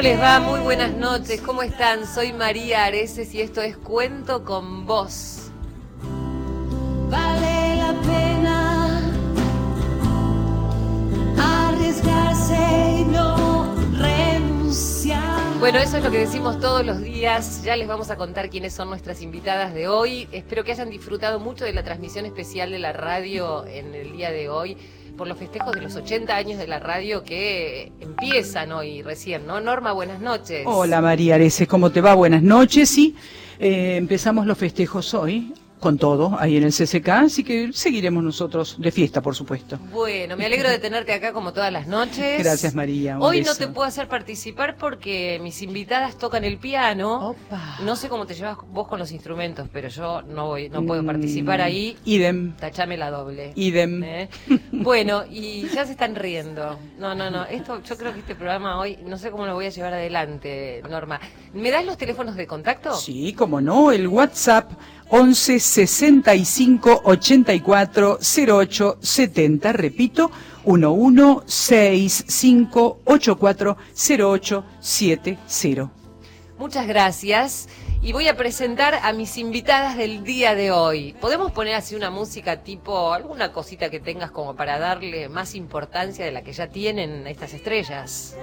¿Cómo les va? Muy buenas noches. ¿Cómo están? Soy María Areces y esto es Cuento con Vos. Vale la pena arriesgarse y no renunciar. Bueno, eso es lo que decimos todos los días. Ya les vamos a contar quiénes son nuestras invitadas de hoy. Espero que hayan disfrutado mucho de la transmisión especial de la radio en el día de hoy por los festejos de los 80 años de la radio que empiezan hoy recién, ¿no? Norma, buenas noches. Hola María Areces, ¿cómo te va? Buenas noches. Sí, eh, empezamos los festejos hoy con todo ahí en el CCK, así que seguiremos nosotros de fiesta, por supuesto. Bueno, me alegro de tenerte acá como todas las noches. Gracias María. Hoy no te puedo hacer participar porque mis invitadas tocan el piano. Opa. No sé cómo te llevas vos con los instrumentos, pero yo no voy, no puedo Mm, participar ahí. Idem, Tachame la doble. idem. ¿Eh? Bueno, y ya se están riendo. No, no, no. Esto, yo creo que este programa hoy, no sé cómo lo voy a llevar adelante, Norma. ¿Me das los teléfonos de contacto? Sí, como no, el WhatsApp 11 65 84 08 70, repito, 11 65 84 08 70. Muchas gracias. Y voy a presentar a mis invitadas del día de hoy. ¿Podemos poner así una música tipo, alguna cosita que tengas como para darle más importancia de la que ya tienen estas estrellas?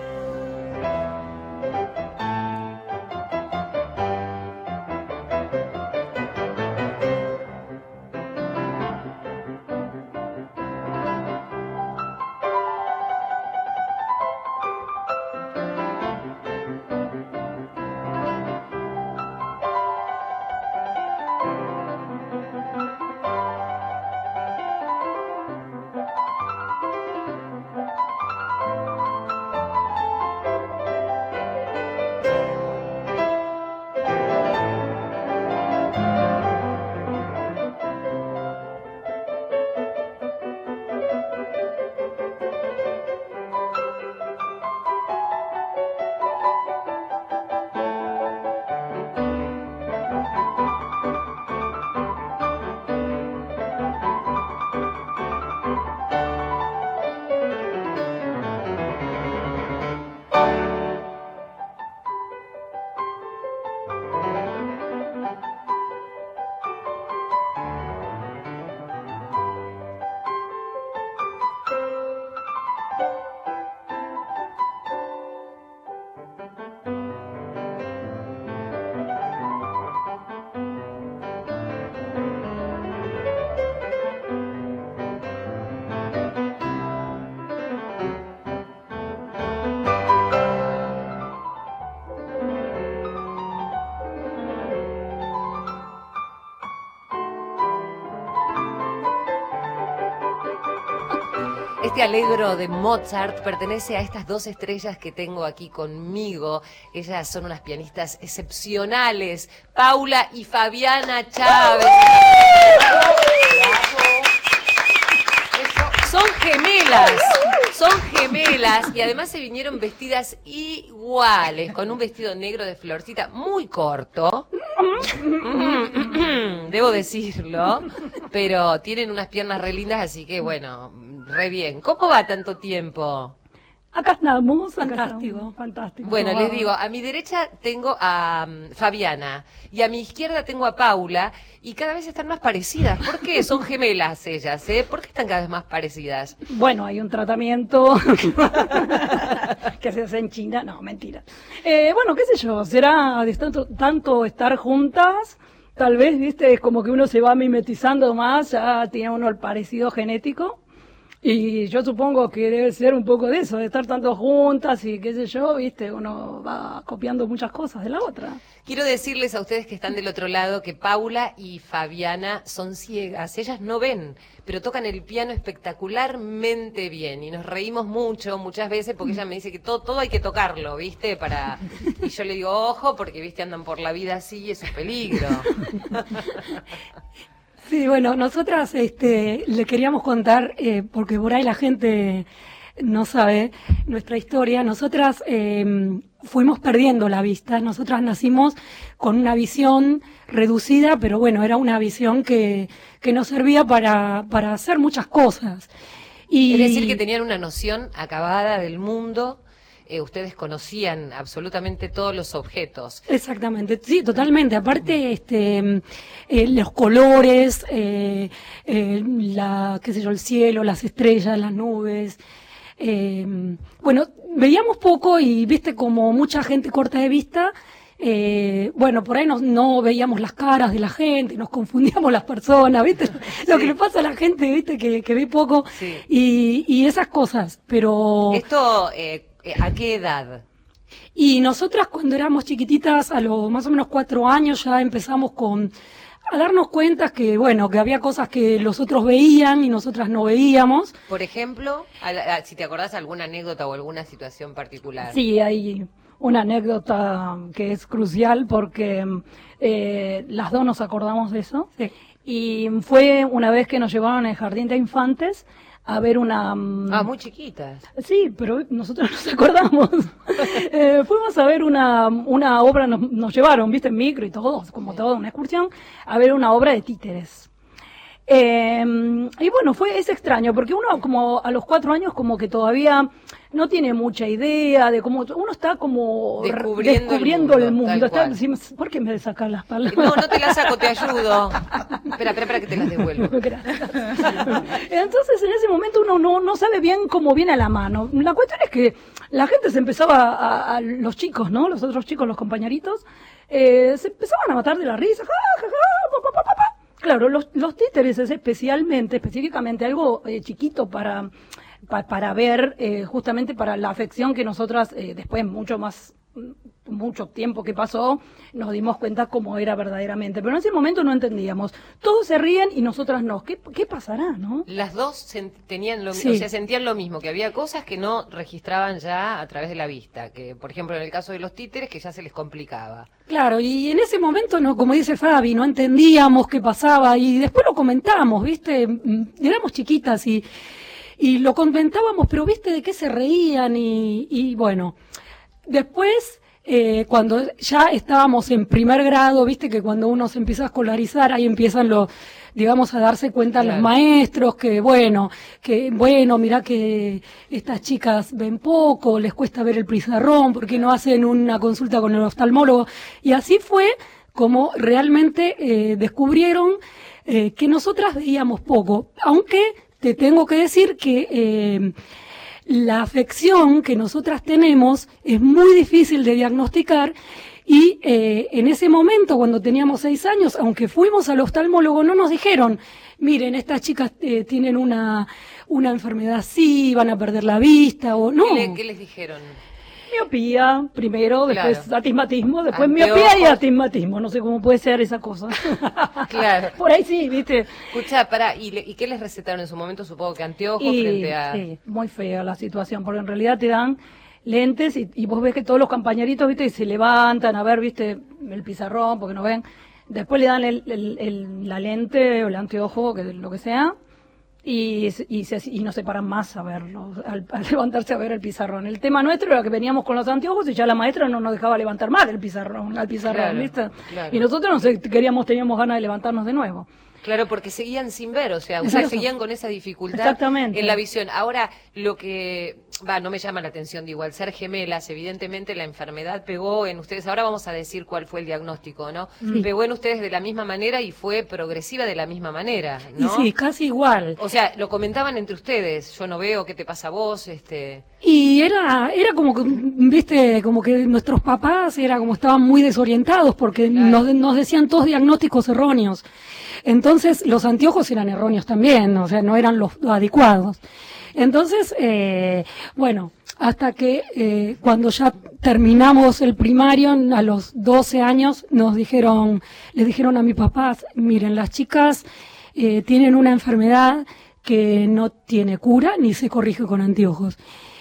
Este alegro de Mozart pertenece a estas dos estrellas que tengo aquí conmigo. Ellas son unas pianistas excepcionales, Paula y Fabiana Chávez. Son gemelas, son gemelas y además se vinieron vestidas iguales, con un vestido negro de florcita muy corto. Debo decirlo. pero tienen unas piernas re lindas, así que bueno, re bien. ¿Cómo va tanto tiempo? Acá estamos, Fantástico. fantástico, fantástico. Bueno, les digo, a mi derecha tengo a mm, Fabiana y a mi izquierda tengo a Paula y cada vez están más parecidas. ¿Por qué? Son gemelas ellas, ¿eh? ¿Por qué están cada vez más parecidas? Bueno, hay un tratamiento que se hace en China. No, mentira. Eh, bueno, qué sé yo, será de tanto, tanto estar juntas. Tal vez, viste, es como que uno se va mimetizando más, ya tiene uno el parecido genético. Y yo supongo que debe ser un poco de eso, de estar tanto juntas y qué sé yo, viste, uno va copiando muchas cosas de la otra. Quiero decirles a ustedes que están del otro lado que Paula y Fabiana son ciegas, ellas no ven, pero tocan el piano espectacularmente bien y nos reímos mucho muchas veces porque ella me dice que todo, todo hay que tocarlo, ¿viste? Para y yo le digo, "Ojo, porque viste andan por la vida así y eso es peligro." Sí, bueno, nosotras este, le queríamos contar, eh, porque por ahí la gente no sabe nuestra historia. Nosotras eh, fuimos perdiendo la vista. Nosotras nacimos con una visión reducida, pero bueno, era una visión que, que nos servía para, para hacer muchas cosas. Y, Es decir, que tenían una noción acabada del mundo, eh, ustedes conocían absolutamente todos los objetos. Exactamente, sí, totalmente. Aparte, este, eh, los colores, eh, la, qué sé yo, el cielo, las estrellas, las nubes. bueno, veíamos poco y viste como mucha gente corta de vista. eh, bueno, por ahí no, no veíamos las caras de la gente, nos confundíamos las personas, ¿viste? Lo que le pasa a la gente, ¿viste? Que, que ve poco Sí. y, y esas cosas, pero... Esto, eh, ¿a qué edad? Y nosotras cuando éramos chiquititas, a los más o menos cuatro años, ya empezamos con a darnos cuenta que, bueno, que había cosas que los otros veían y nosotras no veíamos. Por ejemplo, si te acordás alguna anécdota o alguna situación particular. Sí, hay una anécdota que es crucial porque eh, las dos nos acordamos de eso. Sí. Y fue una vez que nos llevaron al jardín de infantes a ver una... mm, Ah, muy chiquitas. Sí, pero nosotros nos acordamos. Eh, fuimos a ver una, una obra, nos, nos llevaron, viste, en micro y todo, como toda una excursión, a ver una obra de títeres. Eh, y bueno, fue, es extraño, porque uno como a los cuatro años como que todavía no tiene mucha idea de cómo, uno está como Descubriendo el el mundo, tal Está- decimos, ¿Por qué me de sacar las palabras? No, no te la saco, te ayudo. Espera, espera, espera que te las devuelvo. Gracias. Entonces, en ese momento uno no, no sabe bien cómo viene a la mano. La cuestión es que la gente se empezaba, a, a- los chicos, ¿no? Los otros chicos, los compañeritos, eh, se empezaban a matar de la risa. ja, ja, ja, pa, pa, pa, pa, pa. Claro, los, los títeres es especialmente, específicamente algo eh, chiquito para, pa- para ver, eh, justamente para la afección que nosotras, eh, después mucho más mucho tiempo que pasó, nos dimos cuenta cómo era verdaderamente. Pero en ese momento no entendíamos. Todos se ríen y nosotras no. ¿Qué, qué pasará, no? Las dos tenían lo, Sí. o sea, sentían lo mismo, que había cosas que no registraban ya a través de la vista, que por ejemplo en el caso de los títeres que ya se les complicaba. Claro, y en ese momento, no, como dice Fabi, no entendíamos qué pasaba y después lo comentamos, ¿viste? Mm, Éramos chiquitas y, y lo comentábamos, pero ¿viste de qué se reían? Y, y bueno, después, eh, cuando ya estábamos en primer grado, ¿viste? Que cuando uno se empieza a escolarizar, ahí empiezan los, digamos, a darse cuenta los maestros que, bueno, que, bueno, mira que estas chicas ven poco, les cuesta ver el pizarrón, porque no hacen una consulta con el oftalmólogo. Y así fue como realmente eh, descubrieron eh, que nosotras veíamos poco, aunque te tengo que decir que eh, la afección que nosotras tenemos es muy difícil de diagnosticar y eh, en ese momento, cuando teníamos seis años, aunque fuimos al oftalmólogo, no nos dijeron, miren, estas chicas eh, tienen una, una enfermedad así, van a perder la vista, o no. ¿Qué, le- qué les dijeron? Miopía primero, después Claro. astismatismo, después Anteojos. miopía y astigmatismo. No sé cómo puede ser esa cosa. Claro. Por ahí sí, viste. Escucha, para, ¿y, le- ¿y qué les recetaron en su momento? Supongo que anteojos Y, frente a... sí, muy fea la situación, porque en realidad te dan lentes y, y vos ves que todos los compañeritos, viste, y se levantan a ver, viste, el pizarrón, porque no ven. Después le dan el, el- el- la lente o el anteojo, que lo que sea, y, y, se- y no se paran más a verlo, al, al levantarse a ver el pizarrón. El tema nuestro era que veníamos con los anteojos y ya la maestra no nos dejaba levantar más el pizarrón, al pizarrón, Claro, ¿viste? claro. Y nosotros no sé, queríamos, teníamos ganas de levantarnos de nuevo. Claro, porque seguían sin ver, o sea, ustedes Exacto. seguían con esa dificultad Exactamente. en la visión. Ahora, lo que, va, no me llama la atención de igual, ser gemelas, evidentemente la enfermedad pegó en ustedes, ahora vamos a decir cuál fue el diagnóstico, ¿no? Pegó en ustedes de la misma manera y fue progresiva de la misma manera, ¿no? Y sí, casi igual. O sea, lo comentaban entre ustedes, yo no veo qué te pasa a vos, este... Y era, era como que, viste, como que nuestros papás era como estaban muy desorientados porque nos, nos decían todos diagnósticos erróneos. Entonces los anteojos eran erróneos también, o sea, no eran los adecuados. Entonces, eh, bueno, hasta que eh, cuando ya terminamos el primario, a los 12 años, nos dijeron, les dijeron a mis papás, miren, las chicas eh, tienen una enfermedad que no tiene cura ni se corrige con anteojos.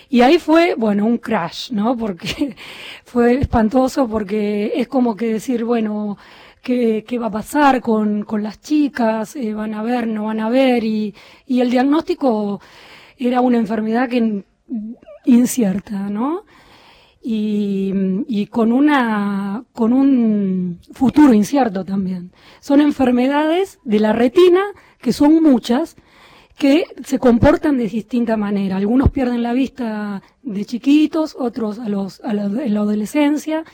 Y ahí fue, bueno, un crash, ¿no? Porque fue espantoso porque es como que decir, bueno, ¿qué, qué va a pasar con, con las chicas? Eh, ¿Van a ver, no van a ver? Y, y el diagnóstico era una enfermedad que incierta, ¿no? Y, y con una con un futuro incierto también. Son enfermedades de la retina que son muchas que se comportan de distinta manera. Algunos pierden la vista de chiquitos, otros a los a la, en la adolescencia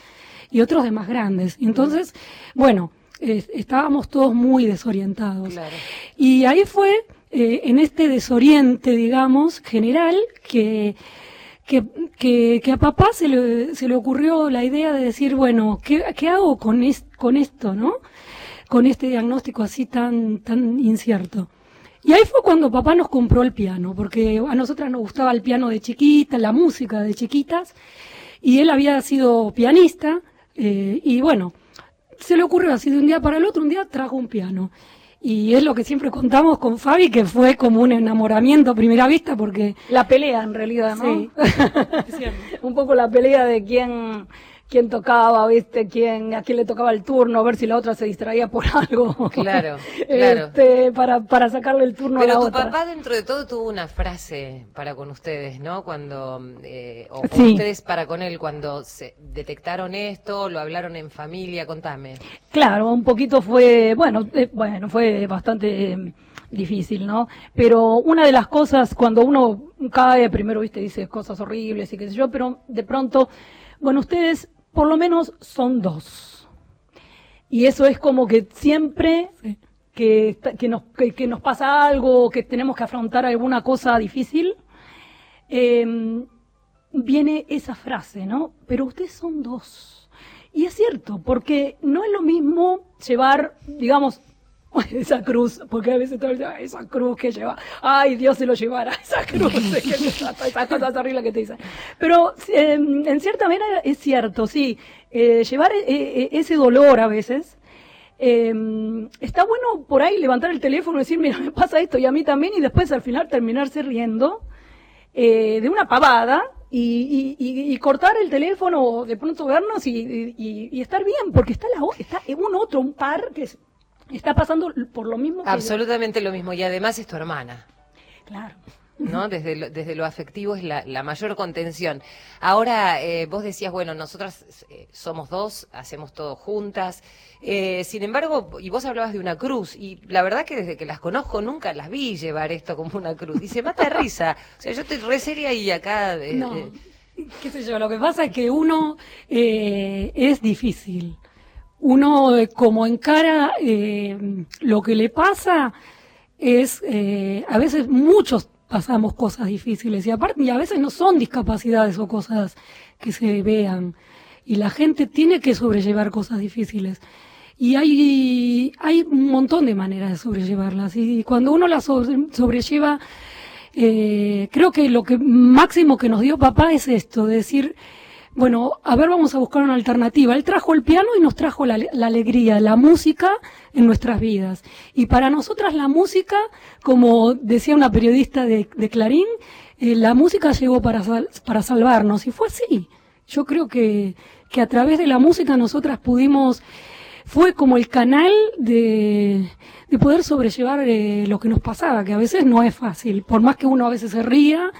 y otros de más grandes. Entonces, bueno, eh, estábamos todos muy desorientados. Claro. Y ahí fue eh, en este desoriente, digamos, general, que, que, que, que a papá se le, se le ocurrió la idea de decir, bueno, ¿qué, qué hago con, es- con esto, no? Con este diagnóstico así tan, tan incierto. Y ahí fue cuando papá nos compró el piano, porque a nosotras nos gustaba el piano de chiquita, la música de chiquitas, y él había sido pianista, eh, y bueno, se le ocurrió así de un día para el otro, un día trajo un piano. Y es lo que siempre contamos con Fabi, que fue como un enamoramiento a primera vista, porque La pelea en realidad, ¿no? Sí. un poco la pelea de quién, quién tocaba, viste, quién, a quién le tocaba el turno, a ver si la otra se distraía por algo. Claro, claro. Este, para, para sacarle el turno a Pero la tu otra. papá dentro de todo tuvo una frase para con ustedes, ¿no? Cuando, eh, o, o Sí. ustedes para con él, cuando se detectaron esto, lo hablaron en familia, contame. Claro, un poquito fue, bueno, eh, bueno, fue bastante eh, difícil, ¿no? Pero una de las cosas, cuando uno cae, primero, viste, dice cosas horribles y qué sé yo, pero de pronto, bueno, ustedes por lo menos son dos. Y eso es como que siempre Sí. que, nos, que, que nos pasa algo, que tenemos que afrontar alguna cosa difícil, eh, viene esa frase, ¿no? Pero ustedes son dos. Y es cierto, porque no es lo mismo llevar, digamos, esa cruz, porque a veces todo el día, esa cruz que lleva, ay, Dios se lo llevara, esa cruz, esas cosas horribles que te dicen. Pero eh, en cierta manera es cierto, sí, eh, llevar eh, eh, ese dolor a veces, eh, está bueno por ahí levantar el teléfono y decir, mira, me pasa esto y a mí también, y después al final terminarse riendo de una pavada y, y- y- cortar el teléfono de pronto vernos y, y- estar bien, porque está la está un otro, un par que es- está pasando por lo mismo que Absolutamente lo mismo, y además es tu hermana. Claro. ¿no? Desde lo, desde lo afectivo es la, la mayor contención. Ahora, eh, vos decías, bueno, nosotras eh, somos dos, hacemos todo juntas. Eh, sin embargo, y vos hablabas de una cruz, y la verdad que desde que las conozco nunca las vi llevar esto como una cruz. Y se mata de risa. O sea, yo estoy re seria y acá... No, qué sé yo, lo que pasa es que uno eh, es difícil. Uno eh, como encara eh, lo que le pasa es, eh, a veces muchos pasamos cosas difíciles y aparte, y a veces no son discapacidades o cosas que se vean y la gente tiene que sobrellevar cosas difíciles. Y hay, hay un montón de maneras de sobrellevarlas. Y cuando uno las sobre- sobrelleva, creo que lo que máximo que nos dio papá es esto, de decir, bueno, a ver, vamos a buscar una alternativa. Él trajo el piano y nos trajo la, la alegría, la música en nuestras vidas. Y para nosotras la música, como decía una periodista de, de Clarín, eh, la música llegó para, sal- para salvarnos. Y fue así. Yo creo que, que a través de la música nosotras pudimos, fue como el canal de, de poder sobrellevar eh, lo que nos pasaba, que a veces no es fácil. Por más que uno a veces se ría,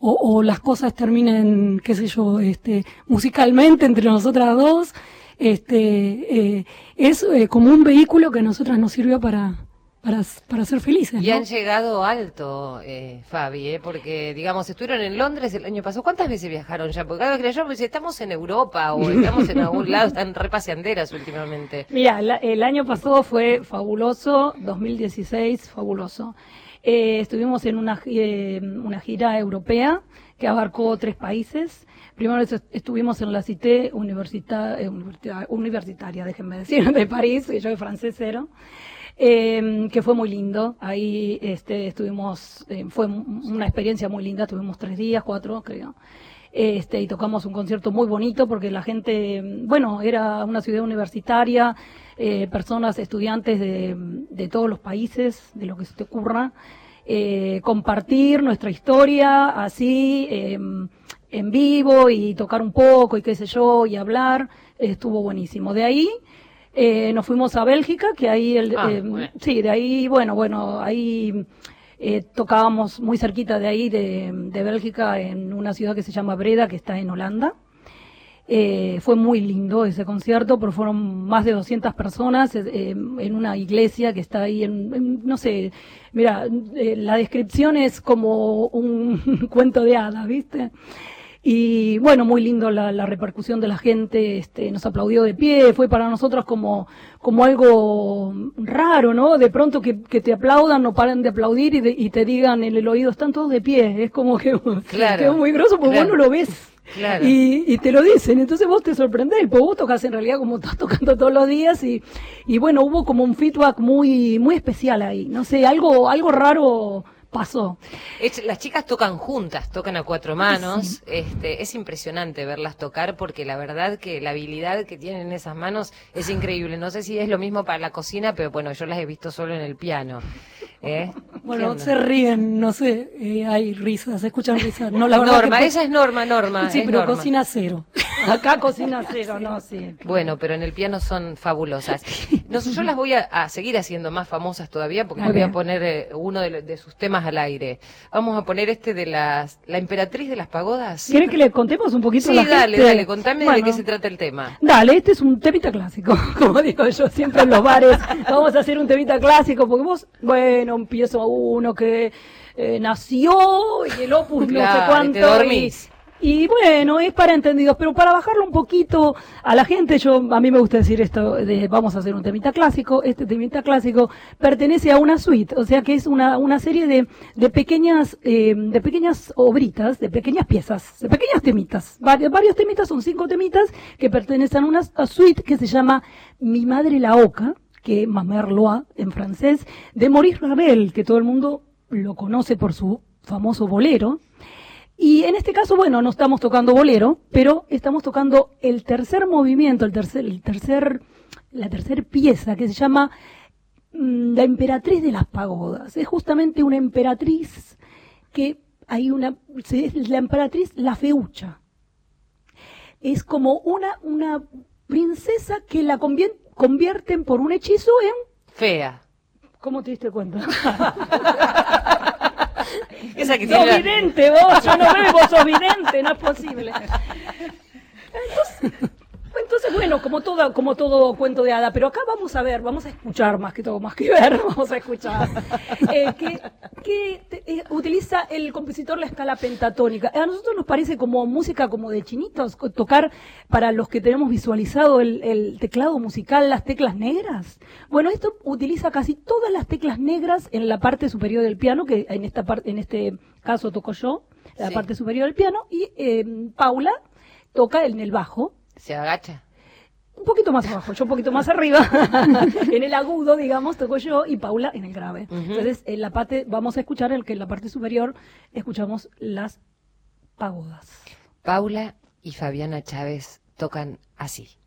o, o las cosas terminen, qué sé yo, este, musicalmente entre nosotras dos, este, eh, es eh, como un vehículo que a nosotras nos sirvió para, para, para ser felices. Y ¿no? han llegado alto, eh, Fabi, ¿eh? porque, digamos, estuvieron en Londres el año pasado. ¿Cuántas veces viajaron ya? Porque cada vez que yo, pues, estamos en Europa o estamos en algún lado, están repaseanderas últimamente. Mira, la- el año pasado fue fabuloso, 2016 fabuloso. Eh, estuvimos en una, eh, una gira europea que abarcó tres países. Primero est- estuvimos en la Cité universita- eh, universita- universitaria, déjenme decir, de París, que yo de francés cero, eh, que fue muy lindo. Ahí este, estuvimos, eh, fue una experiencia muy linda, estuvimos tres días, cuatro creo. Este, y tocamos un concierto muy bonito porque la gente, bueno, era una ciudad universitaria, eh, personas, estudiantes de, de todos los países, de lo que se te ocurra, eh, compartir nuestra historia así, eh, en vivo y tocar un poco y qué sé yo, y hablar, estuvo buenísimo. De ahí eh, nos fuimos a Bélgica, que ahí, el, Ah, eh, bueno. sí, de ahí, bueno, bueno, ahí eh, tocábamos muy cerquita de ahí, de, Bélgica, en una ciudad que se llama Breda, que está en Holanda. Eh, fue muy lindo ese concierto, pero fueron más de 200 personas eh, en una iglesia que está ahí en, en- no sé, mira, eh, la descripción es como un cuento de hadas, ¿viste? Y bueno, muy lindo la, la repercusión de la gente, este, nos aplaudió de pie, fue para nosotros como, como algo raro, ¿no? De pronto que, que te aplaudan, no paren de aplaudir y, de- y te digan en el oído, están todos de pie, es como que, Claro, que es muy grosso porque claro. vos no lo ves. Claro. Y, y te lo dicen, entonces vos te sorprendés, porque vos tocas en realidad como estás tocando todos los días y, y bueno, hubo como un feedback muy, muy especial ahí, no sé, algo, algo raro pasó. Es- las chicas tocan juntas, tocan a cuatro manos. Este, es impresionante verlas tocar porque la verdad que la habilidad que tienen en esas manos es increíble. No sé si es lo mismo para la cocina, pero bueno, yo las he visto solo en el piano. ¿Eh? ¿Qué Bueno, se ríen, no sé, eh, hay risas, se escuchan risas. No, la Norma, que- esa es Norma, Norma. Sí, pero Norma. cocina cero. Acá cocina cero, no, sí. Bueno, pero en el piano son fabulosas. No, sé, yo las voy a, a seguir haciendo más famosas todavía porque les voy a poner eh, uno de sus temas al aire. Vamos a poner este de las, la emperatriz de las pagodas. ¿Quieren que le contemos un poquito Sí, a la dale, gente? dale, contame de qué se trata el tema. Dale, este es un temita clásico, como digo yo siempre en los bares. Vamos a hacer un temita clásico, porque vos, bueno, empiezo uno que eh, nació y el opus no sé y cuánto. te dormís. Y, y bueno, es para entendidos, pero para bajarlo un poquito a la gente, yo a mí me gusta decir esto de vamos a hacer un temita clásico. Este temita clásico pertenece a una suite, o sea que es una, una serie de, de pequeñas eh, de pequeñas obritas, de pequeñas piezas, de pequeñas temitas. Varios, varios temitas, son cinco temitas que pertenecen a una suite que se llama Mi madre la oca, que Mamerloa en francés, de Maurice Ravel, que todo el mundo lo conoce por su famoso bolero. Y en este caso, bueno, no estamos tocando bolero, pero estamos tocando el tercer movimiento, el tercer, el tercer, la tercera pieza que se llama mm, La emperatriz de las pagodas. Es justamente una emperatriz que hay una, es la emperatriz la feucha. Es como una, una princesa que la convierten por un hechizo en, Fea. ¿cómo te diste cuenta? Esa que Sos vidente vos, yo no veo vos sos vidente, no es posible. Entonces, bueno, como todo, como todo cuento de hada, pero acá vamos a ver, vamos a escuchar más que todo, más que ver, vamos a escuchar, eh, que, que te- eh, utiliza el compositor la escala pentatónica. A nosotros nos parece como música como de chinitos, tocar para los que tenemos visualizado el, el teclado musical, las teclas negras. Bueno, esto utiliza casi todas las teclas negras en la parte superior del piano, que en esta parte, en este caso toco yo, la Sí. parte superior del piano, y eh, Paula toca en el bajo, Se agacha. Un poquito más abajo, yo un poquito más arriba, en el agudo, digamos, toco yo y Paula en el grave. Entonces, en la parte, vamos a escuchar el que en la parte superior escuchamos las pagodas. Paula y Fabiana Chávez tocan así.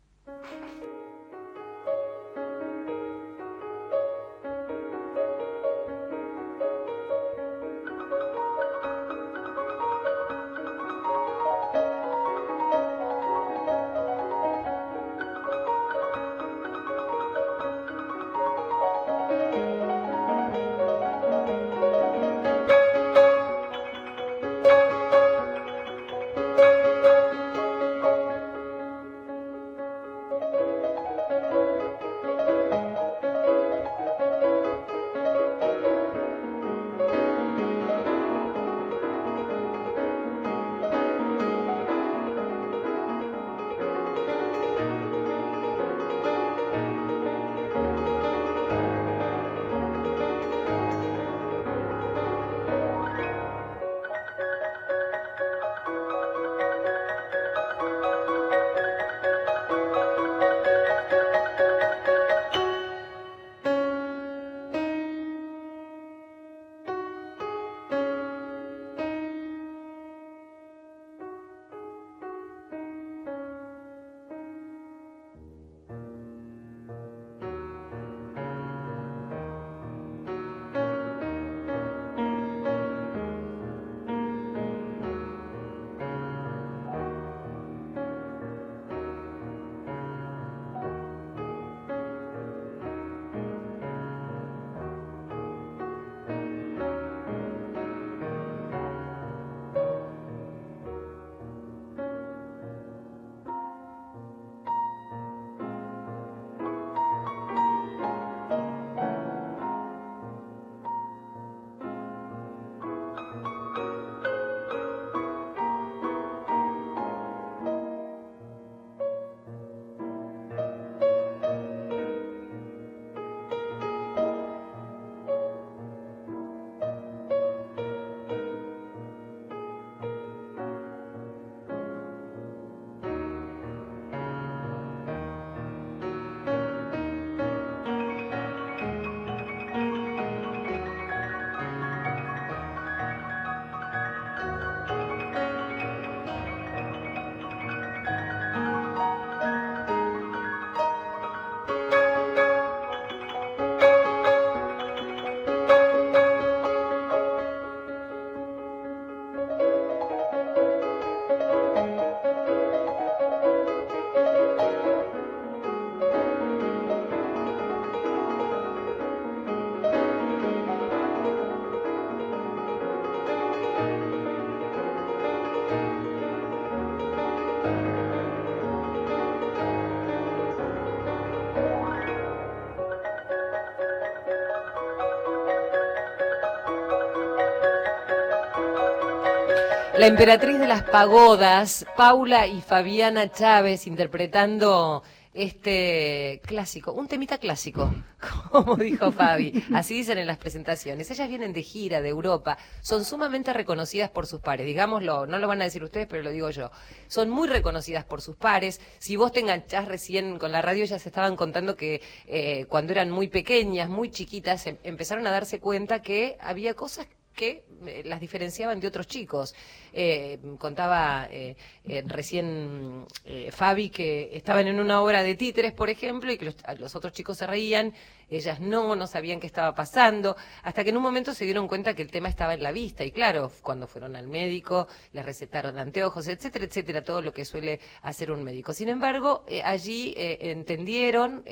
La emperatriz de las pagodas, Paula y Fabiana Chávez interpretando este clásico, un temita clásico, como dijo Fabi. Así dicen en las presentaciones. Ellas vienen de gira de Europa, son sumamente reconocidas por sus pares, digámoslo, no lo van a decir ustedes, pero lo digo yo. Son muy reconocidas por sus pares. Si vos te enganchás recién con la radio, se estaban contando que eh, cuando eran muy pequeñas, muy chiquitas, em- empezaron a darse cuenta que había cosas que eh, las diferenciaban de otros chicos. Eh, contaba eh, eh, recién eh, Fabi que estaban en una obra de títeres, por ejemplo, y que los, otros chicos se reían, ellas no, no sabían qué estaba pasando, hasta que en un momento se dieron cuenta que el tema estaba en la vista, y claro, cuando fueron al médico, les recetaron anteojos, etcétera, etcétera, todo lo que suele hacer un médico. Sin embargo, allí entendieron,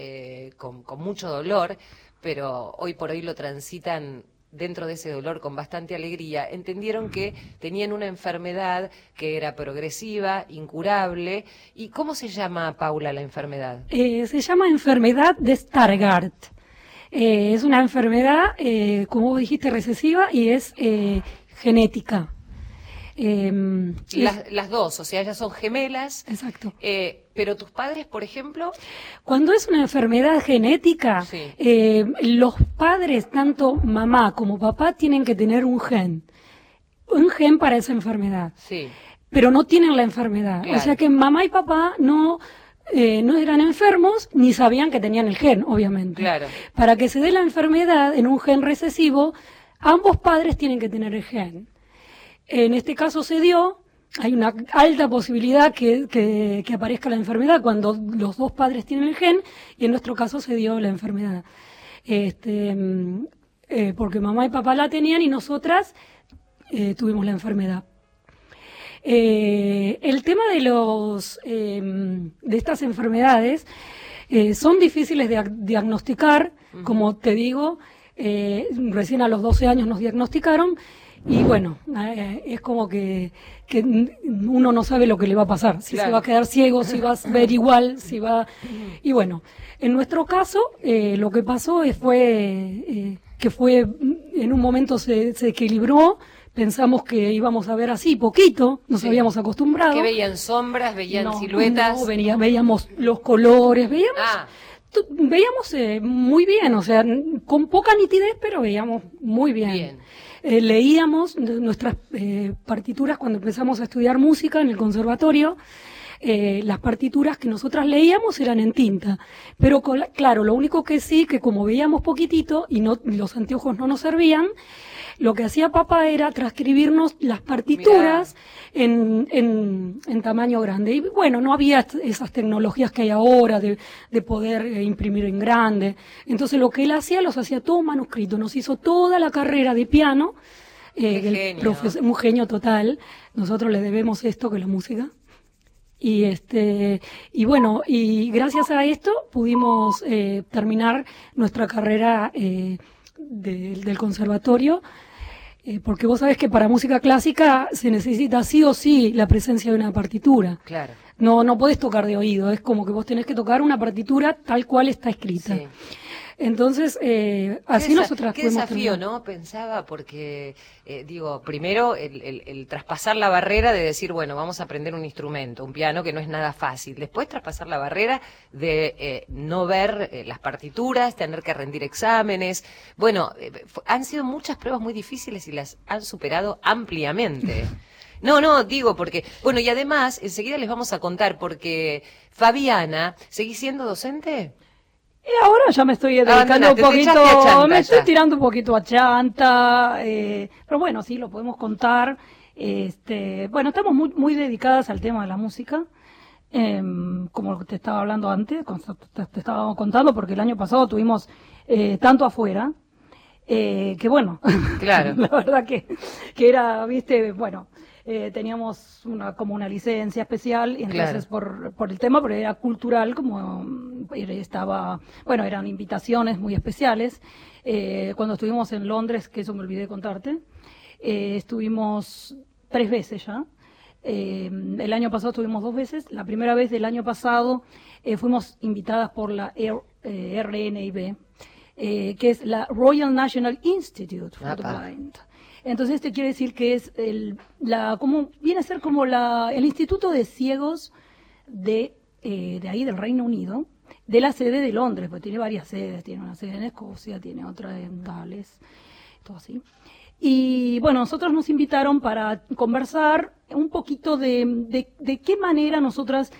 con mucho dolor, pero hoy por hoy lo transitan dentro de ese dolor con bastante alegría, entendieron que tenían una enfermedad que era progresiva, incurable. ¿Y cómo se llama, Paula, la enfermedad? Eh, se llama enfermedad de Stargardt. Eh, es una enfermedad, eh, como vos dijiste, recesiva y es eh, genética. Eh, es- Las, las dos, o sea, ellas son gemelas. exacto. eh, pero tus padres, por ejemplo, Cuando es una enfermedad genética, Sí. eh, los padres, tanto mamá como papá, tienen que tener un gen. Un gen para esa enfermedad. sí, pero no tienen la enfermedad. Claro. O sea que mamá y papá no, eh, no eran enfermos ni sabían que tenían el gen, obviamente. Claro. Para que se dé la enfermedad en un gen recesivo, ambos padres tienen que tener el gen. En este caso se dio, hay una alta posibilidad que, que- que aparezca la enfermedad cuando los dos padres tienen el gen, y en nuestro caso se dio la enfermedad. Este, mm, eh, porque mamá y papá la tenían y nosotras eh, tuvimos la enfermedad. Eh, el tema de los eh, de estas enfermedades son difíciles de diagnosticar, como te digo, recién a los 12 años nos diagnosticaron y bueno, eh, es como que, que uno no sabe lo que le va a pasar, si se va a quedar ciego, si va a ver igual, si va... Y bueno, en nuestro caso eh, lo que pasó es- fue eh, que fue, en un momento se, se equilibró, pensamos que íbamos a ver así poquito, nos Sí. habíamos acostumbrado. que veían sombras, veían No, siluetas. no, venía- veíamos los colores, veíamos, Ah. veíamos eh, muy bien, o sea, con poca nitidez, pero veíamos muy bien. Bien. Eh, leíamos nuestras eh, partituras cuando empezamos a estudiar música en el conservatorio. eh, las partituras que nosotras leíamos eran en tinta, pero claro, lo único que sí, que como veíamos poquitito y no, los anteojos no nos servían, lo que hacía papá era transcribirnos las partituras en, en, en tamaño grande. Y bueno, no había esas tecnologías que hay ahora de, de poder eh, imprimir en grande. Entonces lo que él hacía, los hacía todo manuscrito. Nos hizo toda la carrera de piano. eh, el un genio total. Nosotros le debemos esto que es la música. Y este y bueno, y gracias a esto pudimos eh, terminar nuestra carrera eh, de- del conservatorio, eh, porque vos sabés que para música clásica se necesita sí o sí la presencia de una partitura. Claro. No, no podés tocar de oído, es como que vos tenés que tocar una partitura tal cual está escrita. Sí. Entonces, eh, así Qué nosotras Qué desafío, terminar. ¿no? Pensaba, porque, eh, digo, primero el, el- el traspasar la barrera de decir, bueno, vamos a aprender un instrumento, un piano, que no es nada fácil. Después traspasar la barrera de eh, no ver eh, las partituras, tener que rendir exámenes. Bueno, eh, han sido muchas pruebas muy difíciles y las han superado ampliamente. No, no, digo porque, bueno, y además, enseguida les vamos a contar, porque Fabiana, ¿seguís siendo docente? Y ahora ya me estoy dedicando un poquito, chanta me estoy ya. tirando un poquito a chanta, eh, pero bueno, sí, lo podemos contar. Este, bueno, estamos muy, muy dedicadas al tema de la música, em, como te estaba hablando antes, te, te estaba contando, porque el año pasado tuvimos eh, tanto afuera, eh, que bueno, Claro. la verdad que, que era, viste, bueno, eh, teníamos una como una licencia especial y entonces por, por el tema, pero era cultural, como mm, estaba, bueno, eran invitaciones muy especiales. Eh, cuando estuvimos en Londres, que eso me olvidé contarte, eh, estuvimos tres veces ya. Eh, el año pasado estuvimos dos veces. La primera vez del año pasado eh, fuimos invitadas por la R- eh, RNIB, eh, que es la Royal National Institute for the. Blind. Entonces este quiere decir que es el, la, como, viene a ser como la, el Instituto de Ciegos de, eh, de ahí del Reino Unido, de la sede de Londres, porque tiene varias sedes, tiene una sede en Escocia, tiene otra en Gales, todo así. Y bueno, nosotros nos invitaron para conversar un poquito de, de, de qué manera nosotras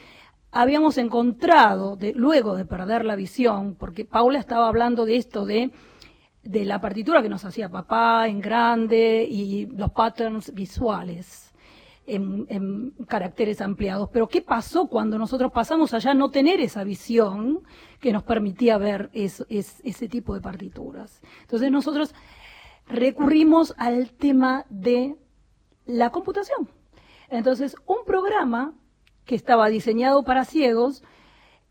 habíamos encontrado, de, luego de perder la visión, porque Paula estaba hablando de esto, de, de la partitura que nos hacía papá en grande y los patterns visuales en, en caracteres ampliados. Pero ¿qué pasó cuando nosotros pasamos allá a no tener esa visión que nos permitía ver es- ese tipo de partituras? Entonces nosotros recurrimos al tema de la computación. Entonces, un programa que estaba diseñado para ciegos,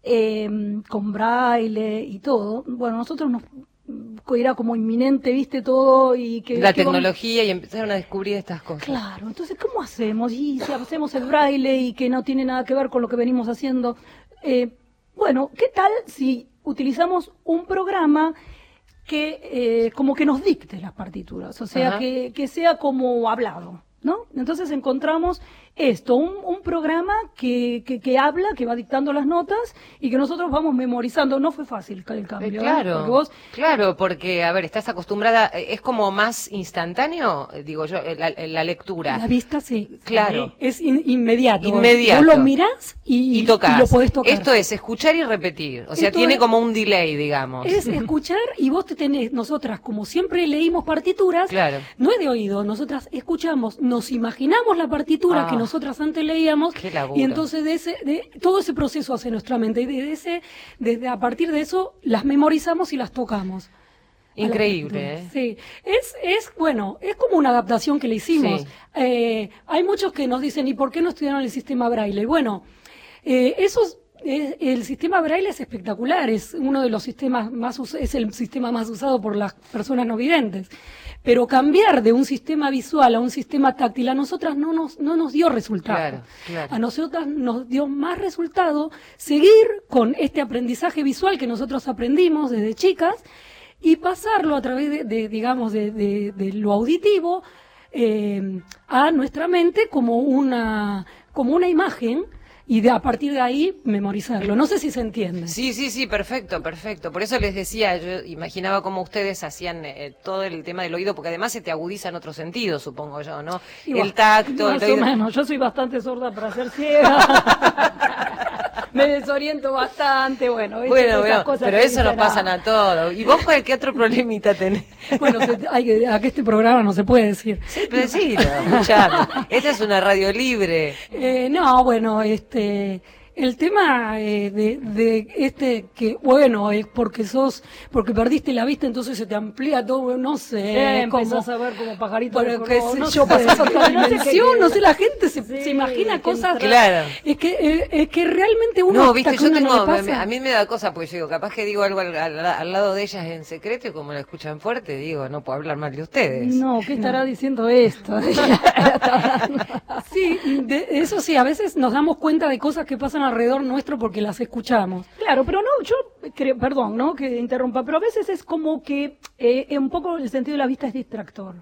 eh, con braille y todo, bueno, nosotros nos era como inminente, viste todo y que La que tecnología y empezaron a descubrir estas cosas. Claro, entonces, ¿cómo hacemos? Y si hacemos el braille y que no tiene nada que ver con lo que venimos haciendo. Eh, bueno, ¿qué tal si utilizamos un programa que eh, como que nos dicte las partituras? O sea, que, que sea como hablado, ¿no? Entonces encontramos esto, un, un programa que, que, que habla, que va dictando las notas y que nosotros vamos memorizando. No fue fácil el Eh, cambio. ¿eh? claro, Porque vos claro, porque, a ver, estás acostumbrada, eh, es como más instantáneo, eh, digo yo, eh, la, la lectura. La vista sí. Claro. Es in- inmediato. Inmediato. Vos lo mirás y, y tocas. lo podés tocar. Esto es escuchar y repetir. O sea, Esto tiene es- como un delay, digamos. Es escuchar y vos te tenés, nosotras como siempre leímos partituras, Claro. no es de oído, nosotras escuchamos, nos imaginamos la partitura Ah. que nosotras antes leíamos y entonces de ese, de, todo ese proceso hace nuestra mente y de ese, desde a partir de eso las memorizamos y las tocamos. Increíble, ¿eh? Sí, es, es, bueno, es como una adaptación que le hicimos. Sí. Eh, hay muchos que nos dicen, ¿y por qué no estudiaron el sistema braille? Bueno, eh, esos, el sistema braille es espectacular, es uno de los sistemas más, es el sistema más usado por las personas no videntes. Pero cambiar de un sistema visual a un sistema táctil a nosotras no nos, no nos dio resultado. Claro, claro. A nosotras nos dio más resultado seguir con este aprendizaje visual que nosotros aprendimos desde chicas y pasarlo a través de, de, digamos, de, de- de lo auditivo eh, a nuestra mente como una, como una imagen y de, a partir de ahí memorizarlo. No sé si se entiende. Sí, sí, sí, perfecto, perfecto. Por eso les decía, yo imaginaba cómo ustedes hacían eh, todo el tema del oído, porque además se te agudiza en otro sentido, supongo yo, ¿no? El tacto, el Más o oído. menos, yo soy bastante sorda para ser ciega. Me desoriento bastante, bueno. Bueno, Esas bueno, cosas pero eso nos dicen, pasan ah, a todos. ¿Y vos cuál, qué otro problemita tenés? Bueno, hay a que este programa no se puede decir. Sí, pero sí, escuchame. Esta es una radio libre. Eh, no, bueno, este, el tema eh, de, de este que, bueno, es porque sos, porque perdiste la vista, entonces se te amplía todo, no sé, Eh, cómo- empezás a ver como pajarito sé no yo, sé. pasás a otra No sé qué dimensión, no sé, la gente se, Sí, se imagina cosas. Claro. Es que, eh, es que realmente uno. No, viste, yo no tengo, pasa- a mí me da cosa, porque yo digo, capaz que digo algo al, al- al lado de ellas en secreto y como la escuchan fuerte, digo, no puedo hablar mal de ustedes. No, ¿qué estará diciendo esto? Sí, de- eso sí, a veces nos damos cuenta de cosas que pasan alrededor nuestro porque las escuchamos. Claro, pero no, yo creo, perdón, ¿no? Que interrumpa, pero a veces es como que eh, un poco el sentido de la vista es distractor.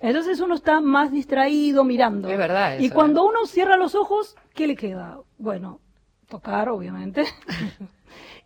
Entonces uno está más distraído mirando. Es verdad Y cuando ¿eh? uno cierra los ojos, ¿qué le queda? Bueno, tocar, obviamente.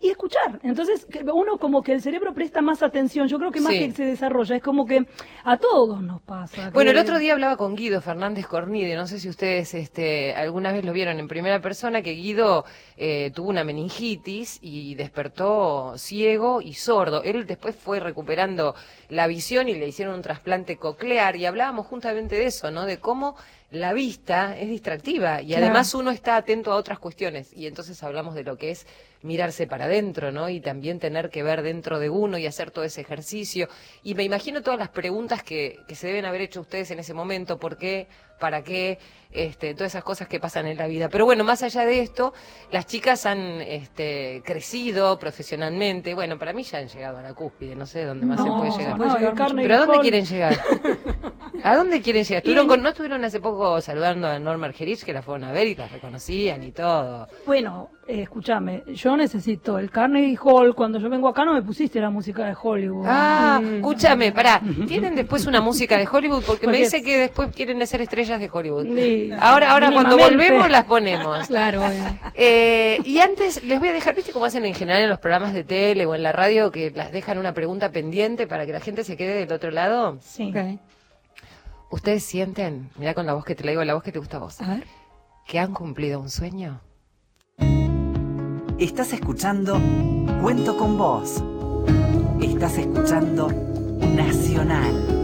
y escuchar. Entonces, uno como que el cerebro presta más atención. Yo creo que más Sí. que se desarrolla, es como que a todos nos pasa. Bueno, el otro día hablaba con Guido Fernández Cornide, no sé si ustedes este, alguna vez lo vieron en primera persona, que Guido eh, tuvo una meningitis y despertó ciego y sordo. Él después fue recuperando la visión y le hicieron un trasplante coclear y hablábamos justamente de eso, ¿no? De cómo la vista es distractiva y Claro. además uno está atento a otras cuestiones y entonces hablamos de lo que es mirarse para adentro, ¿no? Y también tener que ver dentro de uno y hacer todo ese ejercicio. Y me imagino todas las preguntas que, que se deben haber hecho ustedes en ese momento, ¿por qué? ¿Para qué? Este, todas esas cosas que pasan en la vida. Pero bueno, más allá de esto, las chicas han este, crecido profesionalmente. Bueno, para mí ya han llegado a la cúspide, no sé dónde más se No, puede se llegar. puede No, ¿Pero a dónde quieren llegar? ¿A dónde quieren llegar? ¿Estuvieron con- ¿No estuvieron hace poco saludando a Norma Argerich, que la fueron a ver y la reconocían y todo? Bueno, eh, escúchame, yo necesito el Carnegie Hall. Cuando yo vengo acá no me pusiste la música de Hollywood. Ah, escúchame, pará. ¿Tienen después una música de Hollywood? Porque me dice que después quieren ser estrellas de Hollywood. Sí, Ahora, ahora cuando volvemos las ponemos. Claro. Eh, y antes les voy a dejar, ¿viste cómo hacen en general en los programas de tele o en la radio que las dejan una pregunta pendiente para que la gente se quede del otro lado? Sí. Ok. ¿Ustedes sienten, mira con la voz que te la digo, la voz que te gusta a vos, A ver. que han cumplido un sueño? Estás escuchando Cuento con vos. Estás escuchando Nacional.